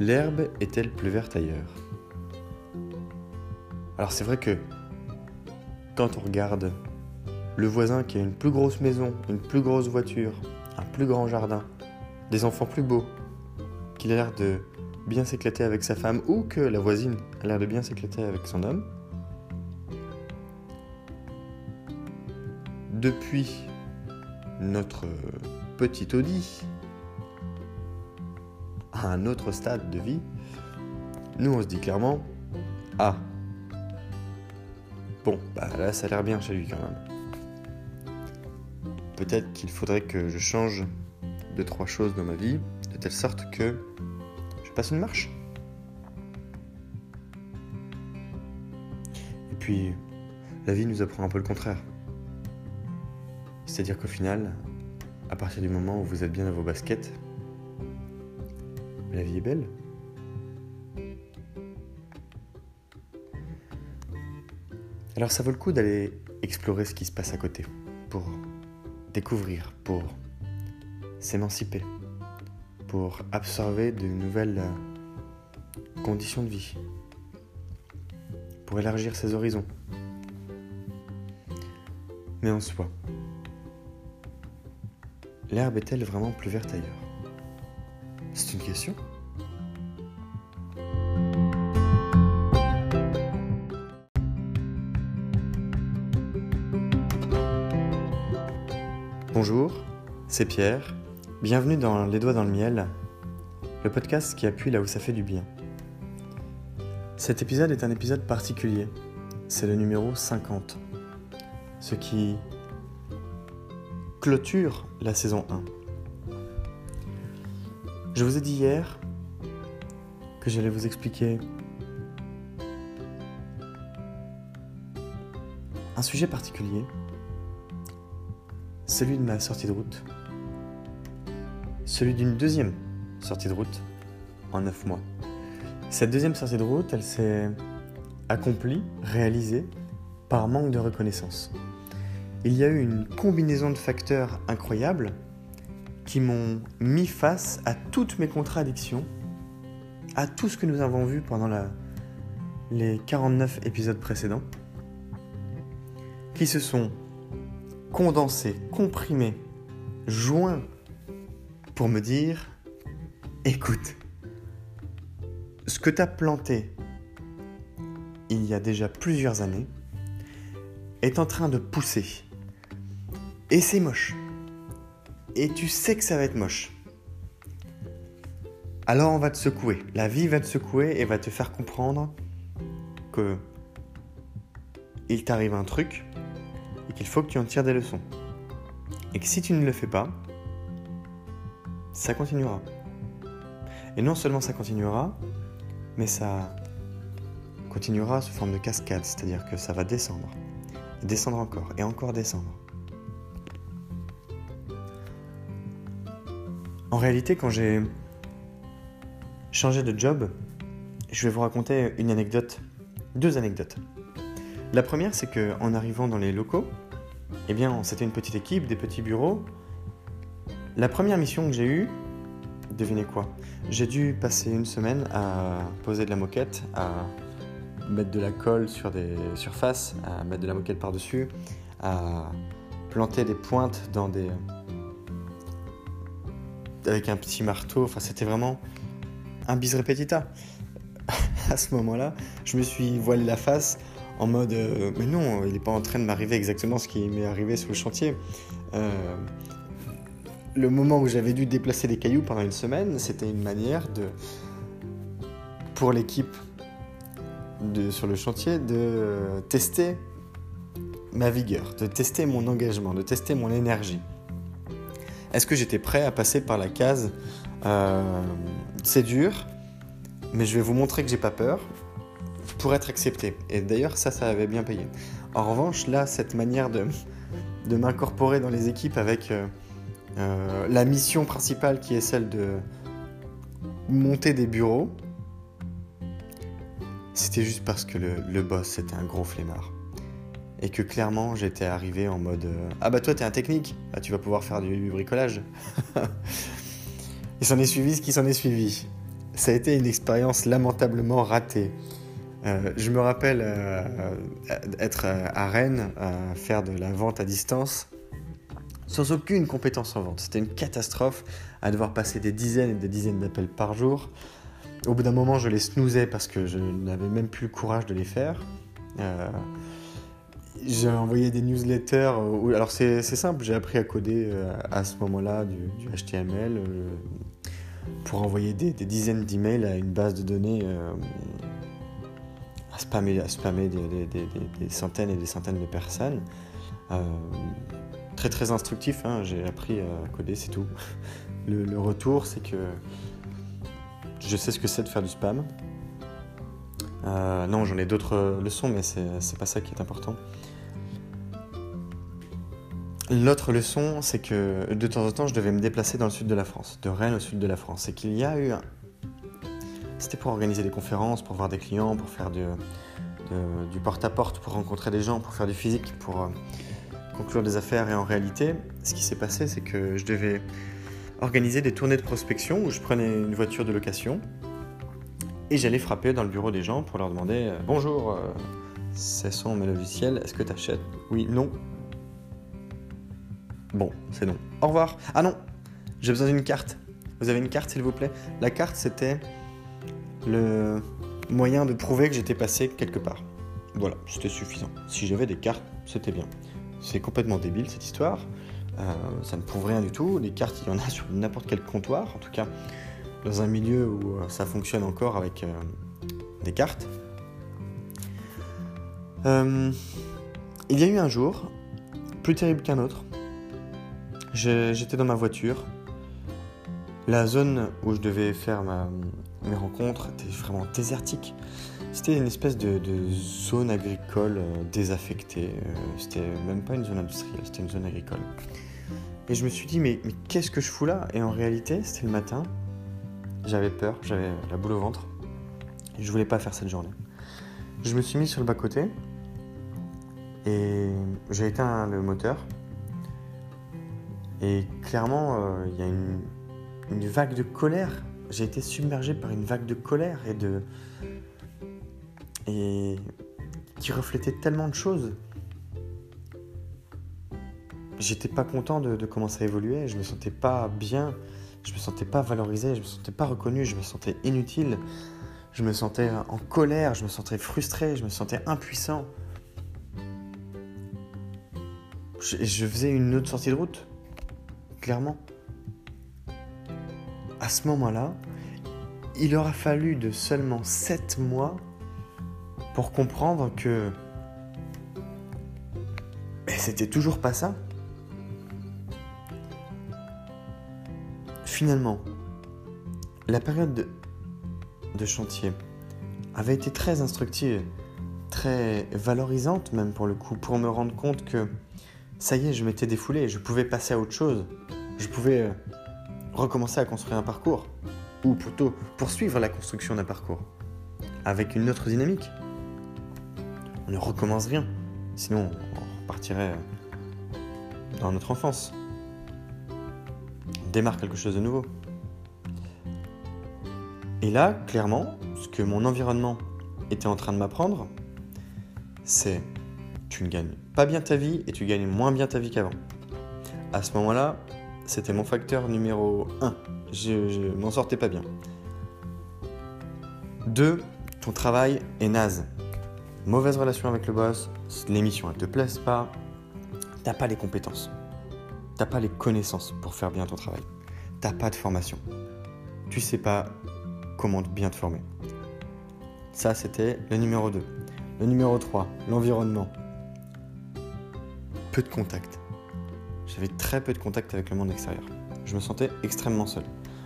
L'herbe est-elle plus verte ailleurs? Alors c'est vrai que quand on regarde le voisin qui a une plus grosse maison, une plus grosse voiture, un plus grand jardin, des enfants plus beaux, qu'il a l'air de bien s'éclater avec sa femme ou que la voisine a l'air de bien s'éclater avec son homme, depuis notre petit Audi à un autre stade de vie, nous on se dit clairement Ah, bon, bah là ça a l'air bien chez lui quand même. Peut-être qu'il faudrait que je change deux, trois choses dans ma vie, de telle sorte que je passe une marche. Et puis, la vie nous apprend un peu le contraire. C'est-à-dire qu'au final, à partir du moment où vous êtes bien dans vos baskets, la vie est belle. Alors ça vaut le coup d'aller explorer ce qui se passe à côté, pour découvrir, pour s'émanciper, pour absorber de nouvelles euh, conditions de vie, pour élargir ses horizons. Mais en soi, l'herbe est-elle vraiment plus verte ailleurs? C'est une question. Bonjour, c'est Pierre. Bienvenue dans Les Doigts dans le Miel, le podcast qui appuie là où ça fait du bien. Cet épisode est un épisode particulier. C'est le numéro 50. Ce qui clôture la saison 1. Je vous ai dit hier que j'allais vous expliquer un sujet particulier, celui de ma sortie de route, celui d'une deuxième sortie de route en 9 mois. Cette deuxième sortie de route, elle s'est accomplie, réalisée par manque de reconnaissance il y a eu une combinaison de facteurs incroyables qui m'ont mis face à toutes mes contradictions, à tout ce que nous avons vu pendant les 49 épisodes précédents, qui se sont condensés, comprimés, joints pour me dire, écoute, ce que tu as planté il y a déjà plusieurs années est en train de pousser et c'est moche. Et tu sais que ça va être moche. Alors on va te secouer. La vie va te secouer et va te faire comprendre que il t'arrive un truc et qu'il faut que tu en tires des leçons. Et que si tu ne le fais pas, ça continuera. Et non seulement ça continuera, mais ça continuera sous forme de cascade, c'est-à-dire que ça va descendre, descendre encore, et encore descendre. En réalité, quand j'ai changé de job, je vais vous raconter une anecdote, deux anecdotes. La première, c'est que en arrivant dans les locaux, eh bien, c'était une petite équipe, des petits bureaux. La première mission que j'ai eue, devinez quoi? J'ai dû passer une semaine à poser de la moquette, à mettre de la colle sur des surfaces, à mettre de la moquette par-dessus, à planter des pointes dans des avec un petit marteau. Enfin, c'était vraiment un bis repetita. à ce moment-là, je me suis voilé la face en mode euh, mais non, il n'est pas en train de m'arriver exactement ce qui m'est arrivé sur le chantier. Euh, le moment où j'avais dû déplacer des cailloux pendant une semaine, c'était une manière de pour l'équipe sur le chantier de tester ma vigueur, de tester mon engagement, de tester mon énergie. Est-ce que j'étais prêt à passer par la case euh, C'est dur, mais je vais vous montrer que j'ai pas peur pour être accepté. Et d'ailleurs, ça, ça avait bien payé. En revanche, là, cette manière de, m'incorporer dans les équipes avec euh, euh, la mission principale qui est celle de monter des bureaux, c'était juste parce que le, le boss, c'était un gros flemmard et que clairement j'étais arrivé en mode euh, ah bah toi t'es un technique, bah, tu vas pouvoir faire du bricolage. et s'en est suivi ce qui s'en est suivi. ça a été une expérience lamentablement ratée. Euh, je me rappelle euh, être à Rennes faire de la vente à distance sans aucune compétence en vente. C'était une catastrophe à devoir passer des dizaines et des dizaines d'appels par jour. Au bout d'un moment, je les snoozais parce que je n'avais même plus le courage de les faire. J'ai envoyé des newsletters. alors c'est simple, j'ai appris à coder à ce moment-là du, HTML pour envoyer des, dizaines d'emails à une base de données à spammer, spammer des, centaines et des centaines de personnes. Euh, très très instructif, hein, j'ai appris à coder, c'est tout. Le, retour, c'est que je sais ce que c'est de faire du spam. Euh, non, j'en ai d'autres leçons, mais c'est pas ça qui est important. L'autre leçon, c'est que de temps en temps, je devais me déplacer dans le sud de la France, de Rennes au sud de la France. C'est qu'il y a eu c'était pour organiser des conférences, pour voir des clients, pour faire du, porte-à-porte, pour rencontrer des gens, pour faire du physique, pour euh, conclure des affaires. Et en réalité, ce qui s'est passé, c'est que je devais organiser des tournées de prospection où je prenais une voiture de location et j'allais frapper dans le bureau des gens pour leur demander euh, Bonjour, euh, ce sont mes logiciels, est-ce que tu achètes Oui, non. Bon, c'est non. Au revoir. Ah non, j'ai besoin d'une carte. Vous avez une carte, s'il vous plaît? La carte, c'était le moyen de prouver que j'étais passé quelque part. Voilà, c'était suffisant. Si j'avais des cartes, c'était bien. C'est complètement débile cette histoire. Euh, ça ne prouve rien du tout. Les cartes, il y en a sur n'importe quel comptoir. En tout cas, dans un milieu où euh, ça fonctionne encore avec euh, des cartes. il y a eu un jour, plus terrible qu'un autre. J'étais dans ma voiture. La zone où je devais faire mes rencontres étaient vraiment désertiques. C'était une espèce de, zone agricole euh, désaffectée. Euh, c'était même pas une zone industrielle, c'était une zone agricole. Et je me suis dit, mais, mais qu'est-ce que je fous là? Et en réalité, c'était le matin. J'avais peur, j'avais la boule au ventre. Et je voulais pas faire cette journée. Je me suis mis sur le bas-côté. Et j'ai éteint le moteur. Et clairement, euh, il y a une, vague de colère j'ai été submergé par une vague de colère et de. et. qui reflétait tellement de choses. J'étais pas content de, comment ça évoluait, je me sentais pas bien, je me sentais pas valorisé, je me sentais pas reconnu, je me sentais inutile, je me sentais en colère, je me sentais frustré, je me sentais impuissant. je faisais une autre sortie de route, clairement à ce moment-là, il aura fallu de seulement 7 mois pour comprendre que mais c'était toujours pas ça. Finalement, la période de, de chantier avait été très instructive, très valorisante même pour le coup, pour me rendre compte que ça y est, je m'étais défoulé, je pouvais passer à autre chose, je pouvais euh, recommencer à construire un parcours, ou plutôt poursuivre la construction d'un parcours, avec une autre dynamique. On ne recommence rien, sinon on repartirait dans notre enfance. On démarre quelque chose de nouveau. Et là, clairement, ce que mon environnement était en train de m'apprendre, c'est tu ne gagnes pas bien ta vie et tu gagnes moins bien ta vie qu'avant. À ce moment-là, c'était mon facteur numéro 1. Je, m'en sortais pas bien. 2. Ton travail est naze. Mauvaise relation avec le boss, l'émission elle te plaise pas, t'as pas les compétences, t'as pas les connaissances pour faire bien ton travail, t'as pas de formation, tu sais pas comment bien te former. Ça c'était le numéro 2. Le numéro 3, l'environnement. Peu de contact très peu de contact avec le monde extérieur. Je me sentais extrêmement seul.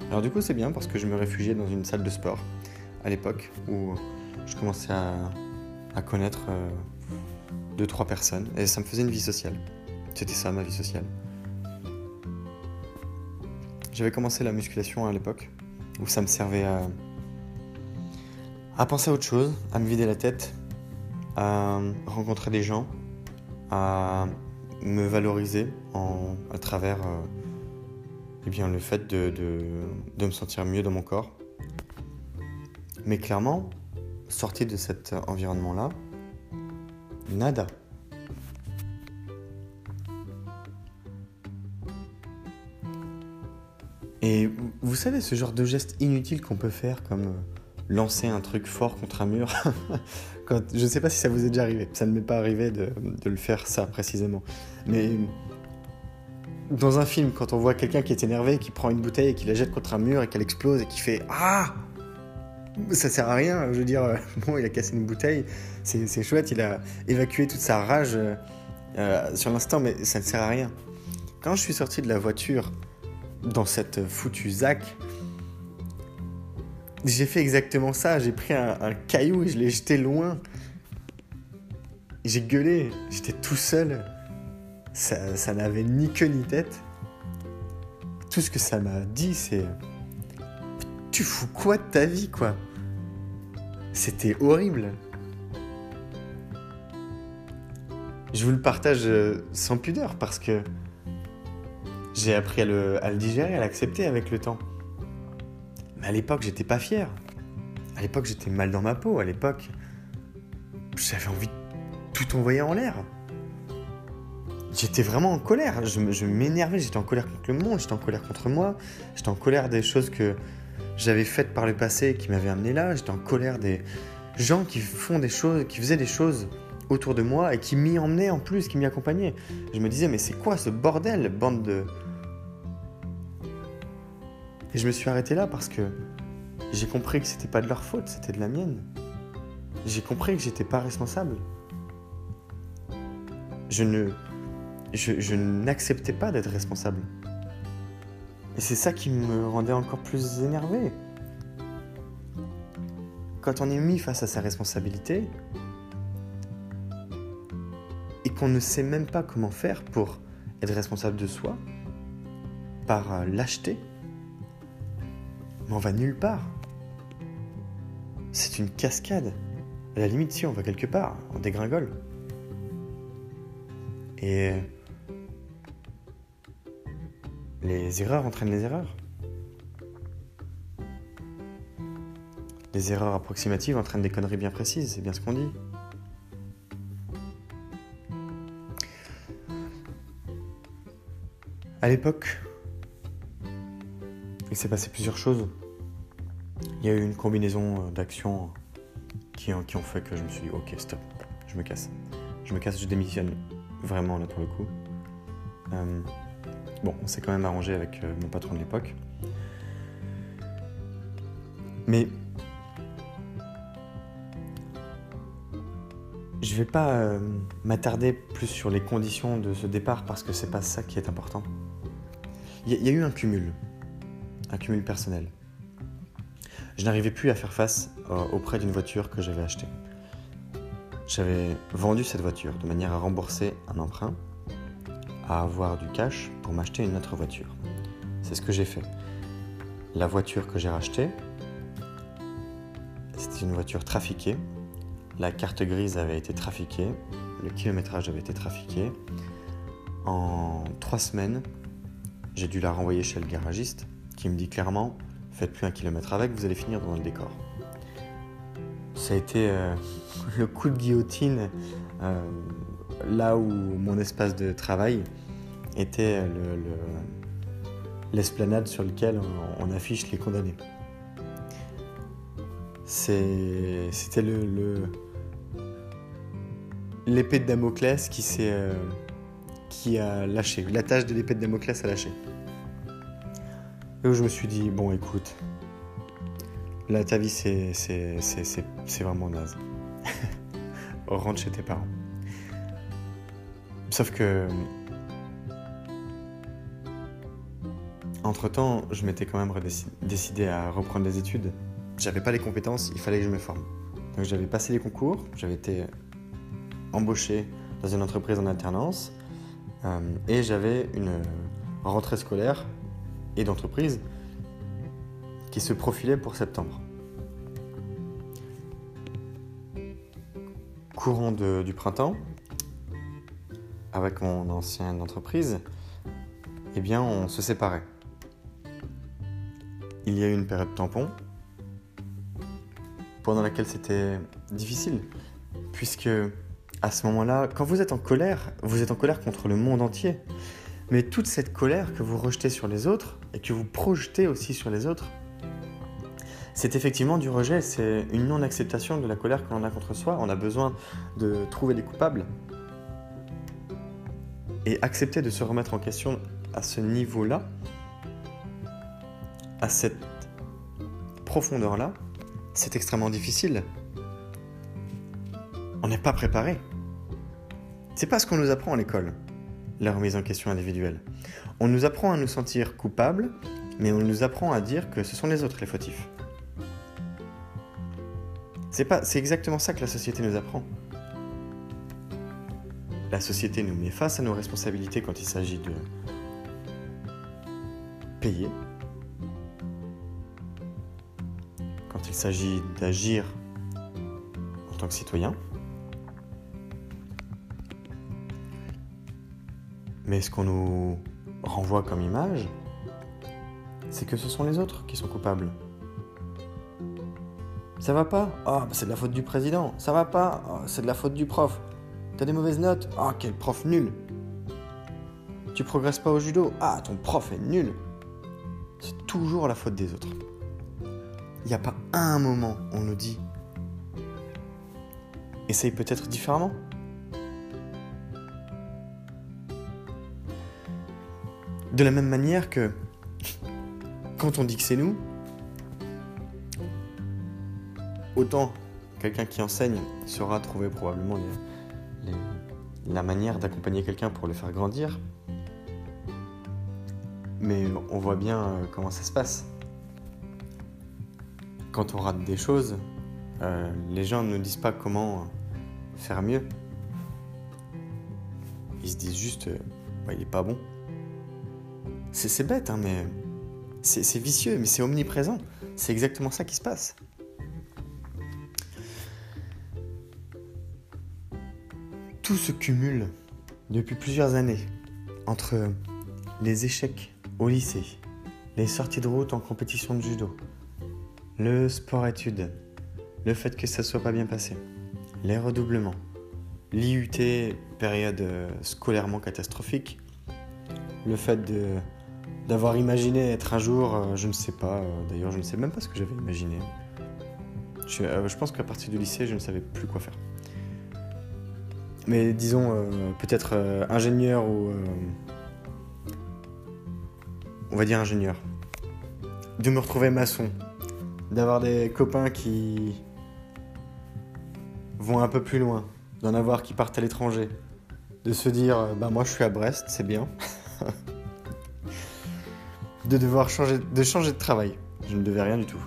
Alors du coup c'est bien parce que je me réfugiais dans une salle de sport à l'époque où je commençais à, connaître euh, deux trois personnes et ça me faisait une vie sociale. C'était ça ma vie sociale. J'avais commencé la musculation à l'époque où ça me servait à penser à autre chose, à me vider la tête, à rencontrer des gens, à me valoriser en, à travers euh, eh bien, le fait de, de, me sentir mieux dans mon corps. Mais clairement, sorti de cet environnement-là, nada. Et vous savez, ce genre de geste inutile qu'on peut faire, comme euh, lancer un truc fort contre un mur, je ne sais pas si ça vous est déjà arrivé, ça ne m'est pas arrivé de, de, le faire ça précisément. Mais dans un film, quand on voit quelqu'un qui est énervé, qui prend une bouteille et qui la jette contre un mur et qu'elle explose et qui fait Ah! Ça sert à rien, je veux dire, bon, il a cassé une bouteille, c'est chouette, il a évacué toute sa rage euh, sur l'instant, mais ça ne sert à rien. Quand je suis sorti de la voiture dans cette foutue ZAC, j'ai fait exactement ça. J'ai pris un, caillou et je l'ai jeté loin. J'ai gueulé. J'étais tout seul. Ça, ça n'avait ni queue ni tête. Tout ce que ça m'a dit, c'est. Tu fous quoi de ta vie, quoi? C'était horrible. Je vous le partage euh, sans pudeur parce que j'ai appris à le, digérer, à l'accepter avec le temps. À l'époque, j'étais pas fier. À l'époque, j'étais mal dans ma peau. À l'époque, j'avais envie de tout envoyer en l'air. J'étais vraiment en colère. Je, m'énervais. J'étais en colère contre le monde. J'étais en colère contre moi. J'étais en colère des choses que j'avais faites par le passé qui m'avaient amené là. J'étais en colère des gens qui font des choses, qui faisaient des choses autour de moi et qui m'y emmenaient en plus, qui m'y accompagnaient. Je me disais, mais c'est quoi ce bordel, bande de, et je me suis arrêté là parce que j'ai compris que c'était pas de leur faute, c'était de la mienne. J'ai compris que j'étais pas responsable. Je ne, je, je n'acceptais pas d'être responsable. Et c'est ça qui me rendait encore plus énervé. Quand on est mis face à sa responsabilité et qu'on ne sait même pas comment faire pour être responsable de soi, par lâcheté, mais on va nulle part. C'est une cascade. À la limite, si on va quelque part, on dégringole. Et les erreurs entraînent les erreurs. Les erreurs approximatives entraînent des conneries bien précises, c'est bien ce qu'on dit. À l'époque, il s'est passé plusieurs choses. Il y a eu une combinaison euh, d'actions qui, ont fait que je me suis dit, ok, stop, je me casse. Je me casse, je démissionne vraiment là pour le coup. Euh, bon, on s'est quand même arrangé avec euh, mon patron de l'époque. Mais je vais pas m'attarder plus sur les conditions de ce départ parce que c'est pas ça qui est important. Il y, a eu un cumul un cumul personnel. Je n'arrivais plus à faire face euh, auprès d'une voiture que j'avais achetée. J'avais vendu cette voiture de manière à rembourser un emprunt, à avoir du cash pour m'acheter une autre voiture. C'est ce que j'ai fait. La voiture que j'ai rachetée, c'était une voiture trafiquée. La carte grise avait été trafiquée, le kilométrage avait été trafiqué. En trois semaines, j'ai dû la renvoyer chez le garagiste qui me dit clairement faites plus un kilomètre avec, vous allez finir dans le décor. Ça a été euh, le coup de guillotine euh, là où mon espace de travail était l'esplanade sur lequel on, affiche les condamnés. C'était le, l'épée de Damoclès qui s'est euh, qui a lâché. La tâche de l'épée de Damoclès a lâché. Et où je me suis dit, bon écoute, là ta vie c'est, c'est, c'est, c'est, vraiment naze. Rentre chez tes parents. Sauf que... Entre-temps, je m'étais quand même décidé à reprendre des études. J'avais pas les compétences, il fallait que je me forme. Donc j'avais passé les concours, j'avais été embauché dans une entreprise en alternance euh, et j'avais une rentrée scolaire et d'entreprises qui se profilaient pour septembre. Courant du printemps, avec mon ancienne entreprise, eh bien on se séparait. Il y a eu une période tampon pendant laquelle c'était difficile. Puisque à ce moment-là, quand vous êtes en colère, vous êtes en colère contre le monde entier. Mais toute cette colère que vous rejetez sur les autres et que vous projetez aussi sur les autres, c'est effectivement du rejet, c'est une non-acceptation de la colère que l'on a contre soi. On a besoin de trouver des coupables. Et accepter de se remettre en question à ce niveau-là, à cette profondeur-là, c'est extrêmement difficile. On n'est pas préparé. C'est pas ce qu'on nous apprend à l'école, la remise en question individuelle. On nous apprend à nous sentir coupables, mais on nous apprend à dire que ce sont les autres les fautifs. C'est pas, c'est exactement ça que la société nous apprend. La société nous met face à nos responsabilités quand il s'agit de payer, quand il s'agit d'agir en tant que citoyen. Mais ce qu'on nous renvoie comme image, c'est que ce sont les autres qui sont coupables. Ça va pas? Ah, bah c'est de la faute du président. Ça va pas? Ah, C'est de la faute du prof. T'as des mauvaises notes? Ah, quel prof nul. Tu progresses pas au judo? Ah, ton prof est nul. C'est toujours la faute des autres. Il n'y a pas un moment où on nous dit essaye peut-être différemment. De la même manière que quand on dit que c'est nous, autant quelqu'un qui enseigne saura trouver probablement la manière d'accompagner quelqu'un pour le faire grandir. Mais on voit bien euh, comment ça se passe. Quand on rate des choses, euh, les gens ne disent pas comment faire mieux. Ils se disent juste, euh, Bah, il est pas bon. C'est bête, hein, mais c'est vicieux, mais c'est omniprésent. C'est exactement ça qui se passe. Tout se cumule depuis plusieurs années entre les échecs au lycée, les sorties de route en compétition de judo, le sport-études, le fait que ça soit pas bien passé, les redoublements, l'IUT, période euh, scolairement catastrophique, le fait de d'avoir imaginé être un jour, euh, je ne sais pas, euh, d'ailleurs je ne sais même pas ce que j'avais imaginé. Je, euh, je pense qu'à partir du lycée, je ne savais plus quoi faire. Mais disons, peut-être ingénieur ou... on va dire ingénieur. De me retrouver maçon. D'avoir des copains qui vont un peu plus loin. D'en avoir qui partent à l'étranger. De se dire, bah moi je suis à Brest, c'est bien. de devoir changer de changer de travail. Je ne devais rien du tout.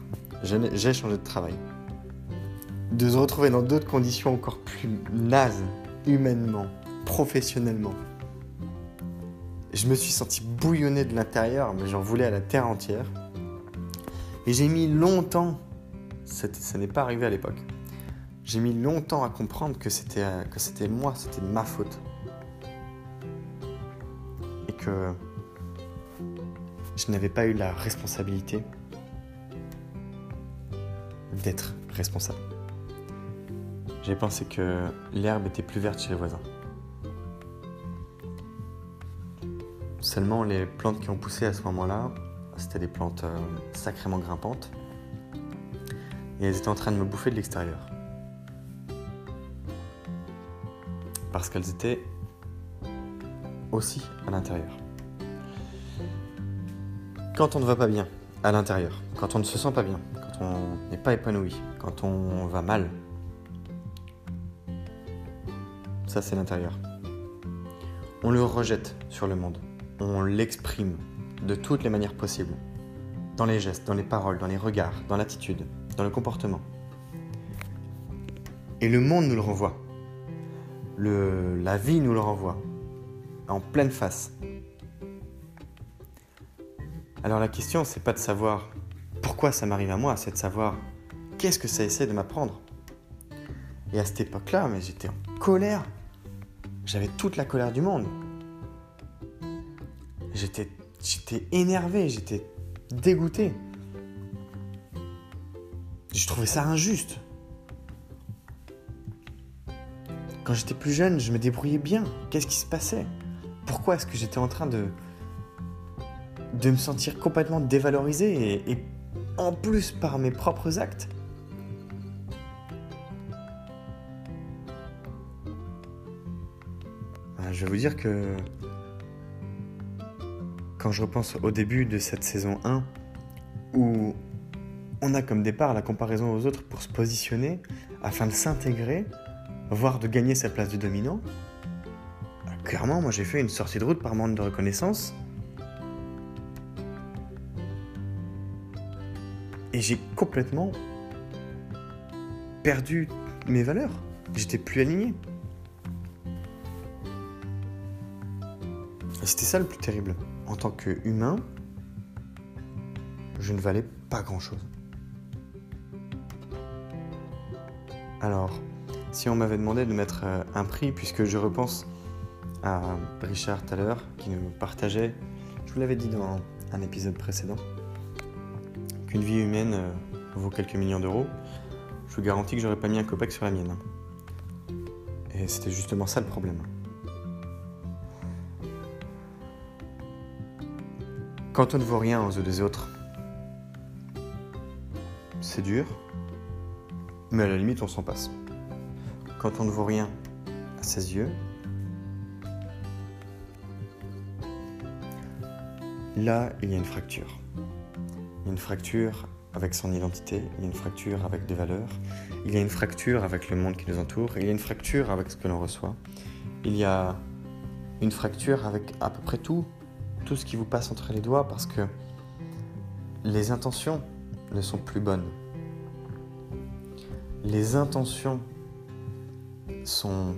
J'ai changé de travail. De se retrouver dans d'autres conditions encore plus nazes, humainement, professionnellement. Je me suis senti bouillonner de l'intérieur, mais j'en voulais à la terre entière. Et j'ai mis longtemps, ça n'est pas arrivé à l'époque, j'ai mis longtemps à comprendre que c'était moi, c'était ma faute. Et que je n'avais pas eu la responsabilité d'être responsable. J'ai pensé que l'herbe était plus verte chez les voisins. Seulement, les plantes qui ont poussé à ce moment-là, c'était des plantes euh, sacrément grimpantes. Et elles étaient en train de me bouffer de l'extérieur. Parce qu'elles étaient aussi à l'intérieur. Quand on ne va pas bien à l'intérieur, quand on ne se sent pas bien, quand on n'est pas épanoui, quand on va mal, ça c'est l'intérieur. On le rejette sur le monde, on l'exprime de toutes les manières possibles, dans les gestes, dans les paroles, dans les regards, dans l'attitude, dans le comportement. Et le monde nous le renvoie, la vie nous le renvoie, en pleine face. Alors la question, c'est pas de savoir pourquoi ça m'arrive à moi, c'est de savoir qu'est-ce que ça essaie de m'apprendre. Et à cette époque-là, mais j'étais en colère. J'avais toute la colère du monde. J'étais, j'étais énervé, j'étais dégoûté. Je trouvais ça injuste. Quand j'étais plus jeune, je me débrouillais bien. Qu'est-ce qui se passait? Pourquoi est-ce que j'étais en train de, de me sentir complètement dévalorisé et, en plus par mes propres actes Ah, Je vais vous dire que quand je repense au début de cette saison 1, où on a comme départ la comparaison aux autres pour se positionner, afin de s'intégrer, voire de gagner sa place de dominant, bah, clairement, moi j'ai fait une sortie de route par manque de reconnaissance. Et j'ai complètement perdu mes valeurs. J'étais plus aligné. Et c'était ça le plus terrible. En tant qu'humain, je ne valais pas grand-chose. Alors, si on m'avait demandé de mettre euh, un prix, puisque je repense à Richard tout à l'heure, qui nous partageait, je vous l'avais dit dans un épisode précédent, qu'une vie humaine euh, vaut quelques millions d'euros, je vous garantis que j'aurais pas mis un copec sur la mienne. Et c'était justement ça le problème. Quand on ne vaut rien aux yeux des autres, c'est dur, mais à la limite on s'en passe. Quand on ne vaut rien à ses yeux, là il y a une fracture. Il y a une fracture avec son identité, il y a une fracture avec des valeurs, il y a une fracture avec le monde qui nous entoure, il y a une fracture avec ce que l'on reçoit, il y a une fracture avec à peu près tout, tout ce qui vous passe entre les doigts parce que les intentions ne sont plus bonnes. Les intentions sont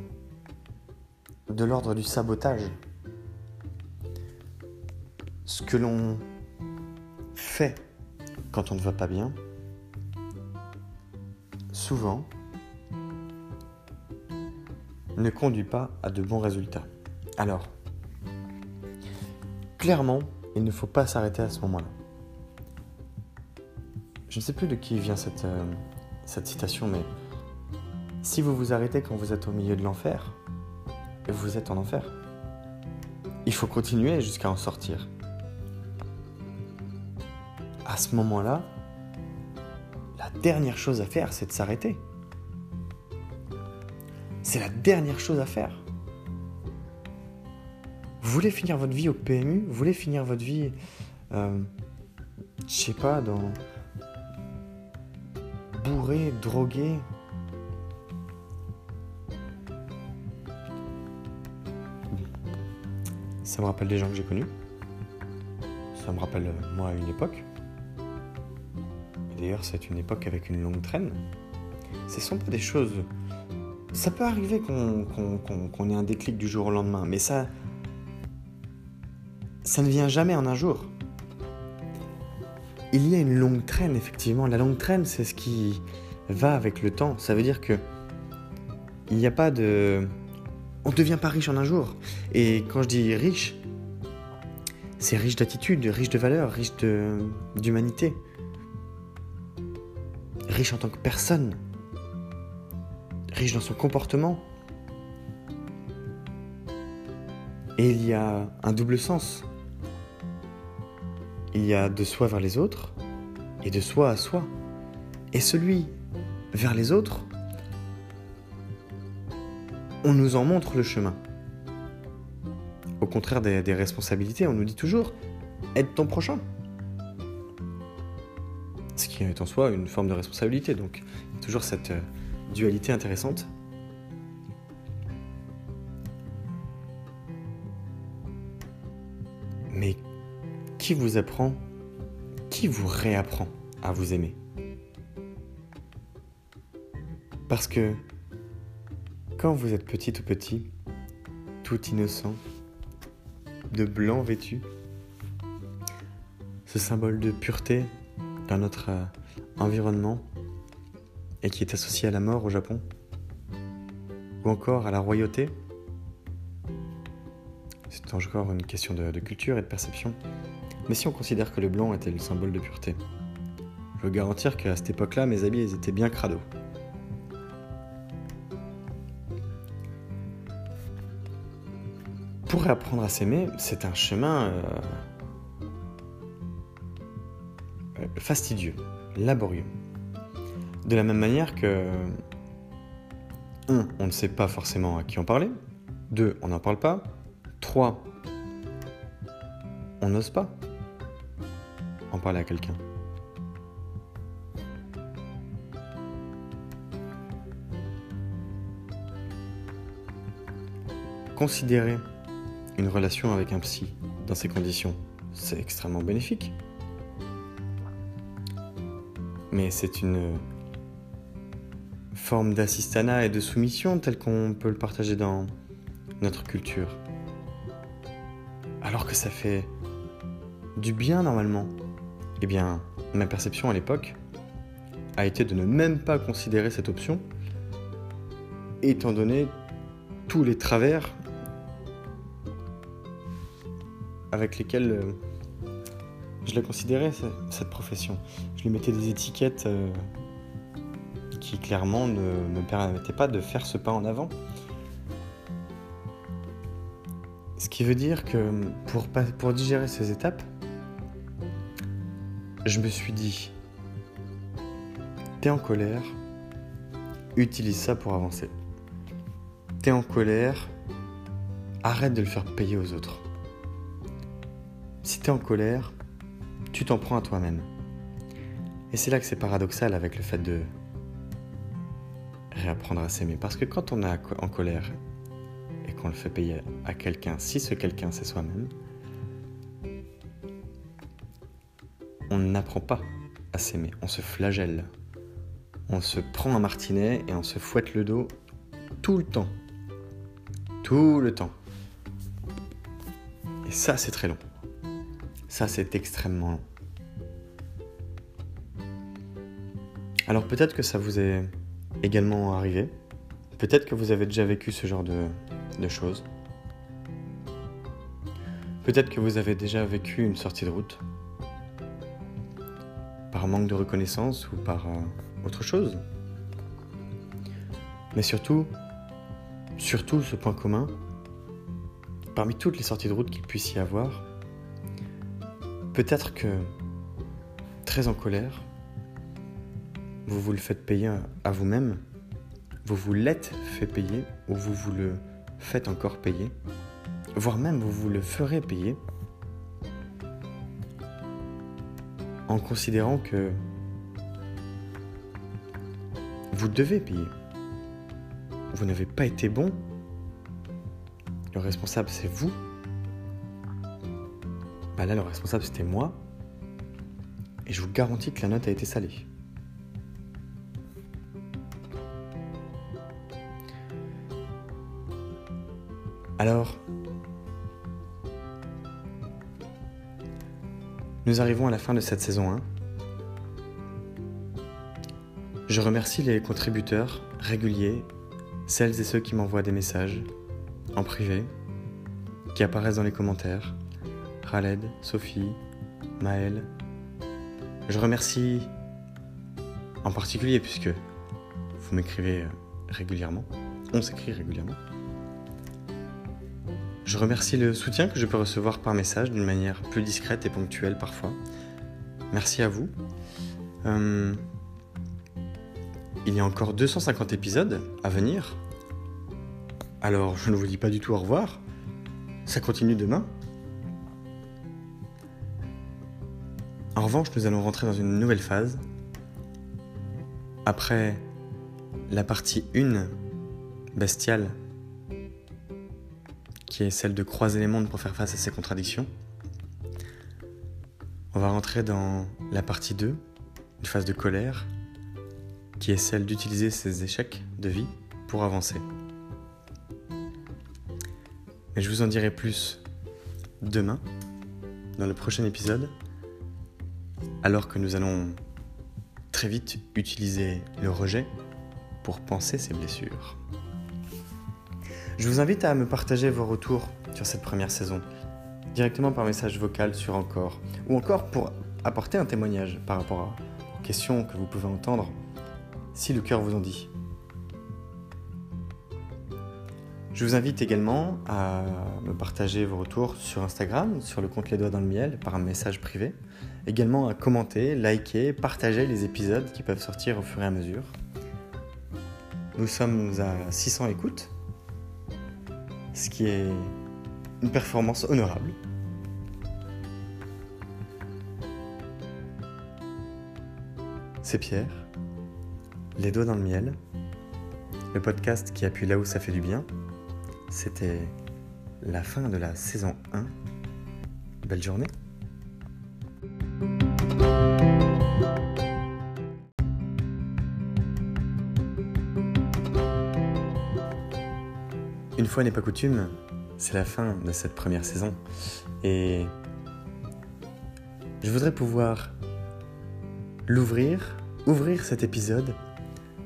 de l'ordre du sabotage. Ce que l'on fait quand on ne va pas bien, souvent, ne conduit pas à de bons résultats. Alors, clairement, il ne faut pas s'arrêter à ce moment-là. Je ne sais plus de qui vient cette, euh, cette citation, mais si vous vous arrêtez quand vous êtes au milieu de l'enfer, vous êtes en enfer. Il faut continuer jusqu'à en sortir. Ce moment-là, la dernière chose à faire, c'est de s'arrêter. C'est la dernière chose à faire. Vous voulez finir votre vie au PMU Vous voulez finir votre vie, euh, je sais pas, dans bourré, drogué? Ça me rappelle des gens que j'ai connus. Ça me rappelle euh, moi à une époque. D'ailleurs, c'est une époque avec une longue traîne. Ce sont pas des choses. Ça peut arriver qu'on ait un déclic du jour au lendemain, mais ça. Ça ne vient jamais en un jour. Il y a une longue traîne, effectivement. La longue traîne, c'est ce qui va avec le temps. Ça veut dire que. Il n'y a pas de. On ne devient pas riche en un jour. Et quand je dis riche, c'est riche d'attitude, riche de valeurs, riche d'humanité. Riche en tant que personne. Riche dans son comportement. Et il y a un double sens. Il y a de soi vers les autres et de soi à soi. Et celui vers les autres, on nous en montre le chemin. Au contraire des, responsabilités, on nous dit toujours aide ton prochain. Qui est en soi une forme de responsabilité. Donc, il y a toujours cette euh, dualité intéressante. Mais qui vous apprend, qui vous réapprend à vous aimer? Parce que quand vous êtes petit ou petit, tout innocent, de blanc vêtu, ce symbole de pureté dans notre euh, environnement et qui est associé à la mort au Japon, ou encore à la royauté, c'est encore une question de, de culture et de perception. Mais si on considère que le blanc était le symbole de pureté, je veux garantir qu'à cette époque-là, mes habits ils étaient bien crado. pour apprendre à s'aimer, c'est un chemin euh, fastidieux, laborieux. De la même manière que, un, on ne sait pas forcément à qui en parler. Deux, on n'en parle pas. Trois, on n'ose pas en parler à quelqu'un. Considérer une relation avec un psy dans ces conditions, c'est extrêmement bénéfique. Mais c'est une forme d'assistanat et de soumission telle qu'on peut le partager dans notre culture. Alors que ça fait du bien normalement. Eh bien, ma perception à l'époque a été de ne même pas considérer cette option, étant donné tous les travers avec lesquels euh, je la considérais, cette profession. Je lui mettais des étiquettes euh, qui clairement ne me permettaient pas de faire ce pas en avant. Ce qui veut dire que pour, pour digérer ces étapes, je me suis dit, t'es en colère, utilise ça pour avancer. T'es en colère, arrête de le faire payer aux autres. Si t'es en colère, tu t'en prends à toi-même. Et c'est là que c'est paradoxal avec le fait de réapprendre à s'aimer. Parce que quand on est en colère et qu'on le fait payer à quelqu'un, si ce quelqu'un c'est soi-même, on n'apprend pas à s'aimer, on se flagelle. On se prend un martinet et on se fouette le dos tout le temps. Tout le temps. Et ça, c'est très long. Ça, c'est extrêmement long. Alors peut-être que ça vous est également arrivé. Peut-être que vous avez déjà vécu ce genre de, choses. Peut-être que vous avez déjà vécu une sortie de route. Par manque de reconnaissance ou par euh, autre chose. Mais surtout, surtout ce point commun, parmi toutes les sorties de route qu'il puisse y avoir, Peut-être que, très en colère, vous vous le faites payer à vous-même, vous vous l'êtes fait payer ou vous vous le faites encore payer, voire même vous vous le ferez payer en considérant que vous devez payer. Vous n'avez pas été bon. Le responsable, c'est vous bah là, le responsable, c'était moi. Et je vous garantis que la note a été salée. Alors, nous arrivons à la fin de cette saison 1. Je remercie les contributeurs réguliers, celles et ceux qui m'envoient des messages en privé, qui apparaissent dans les commentaires, Khaled, Sophie, Maël. Je remercie en particulier puisque vous m'écrivez euh, régulièrement, on s'écrit régulièrement. Je remercie le soutien que je peux recevoir par message d'une manière plus discrète et ponctuelle parfois. Merci à vous. Euh, il y a encore 250 épisodes à venir. Alors je ne vous dis pas du tout au revoir. Ça continue demain. En revanche, nous allons rentrer dans une nouvelle phase. Après la partie 1 bestiale, qui est celle de croiser les mondes pour faire face à ces contradictions, on va rentrer dans la partie 2, une phase de colère, qui est celle d'utiliser ces échecs de vie pour avancer. Mais je vous en dirai plus demain, dans le prochain épisode alors que nous allons très vite utiliser le rejet pour penser ces blessures. Je vous invite à me partager vos retours sur cette première saison, directement par message vocal sur Encore, ou encore pour apporter un témoignage par rapport aux questions que vous pouvez entendre, si le cœur vous en dit. Je vous invite également à me partager vos retours sur Instagram, sur le compte Les Doigts dans le Miel, par un message privé. Également à commenter, liker, partager les épisodes qui peuvent sortir au fur et à mesure. Nous sommes à 600 écoutes, ce qui est une performance honorable. C'est Pierre, Les Doigts dans le Miel, le podcast qui appuie là où ça fait du bien. C'était la fin de la saison 1. Belle journée. Fois n'est pas coutume, c'est la fin de cette première saison. Et je voudrais pouvoir l'ouvrir, ouvrir cet épisode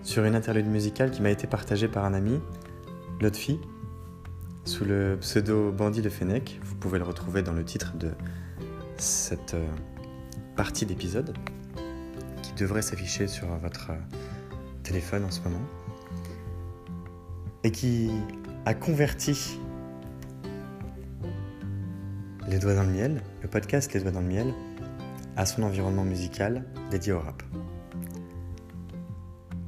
sur une interlude musicale qui m'a été partagée par un ami, Lotfi, sous le pseudo Bandit de Fennec. Vous pouvez le retrouver dans le titre de cette euh, partie d'épisode qui devrait s'afficher sur votre euh, téléphone en ce moment et qui a converti Les Doigts dans le Miel, le podcast Les Doigts dans le Miel, à son environnement musical dédié au rap.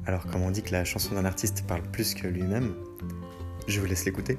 Alors comme on dit que la chanson d'un artiste parle plus que lui-même, je vous laisse l'écouter.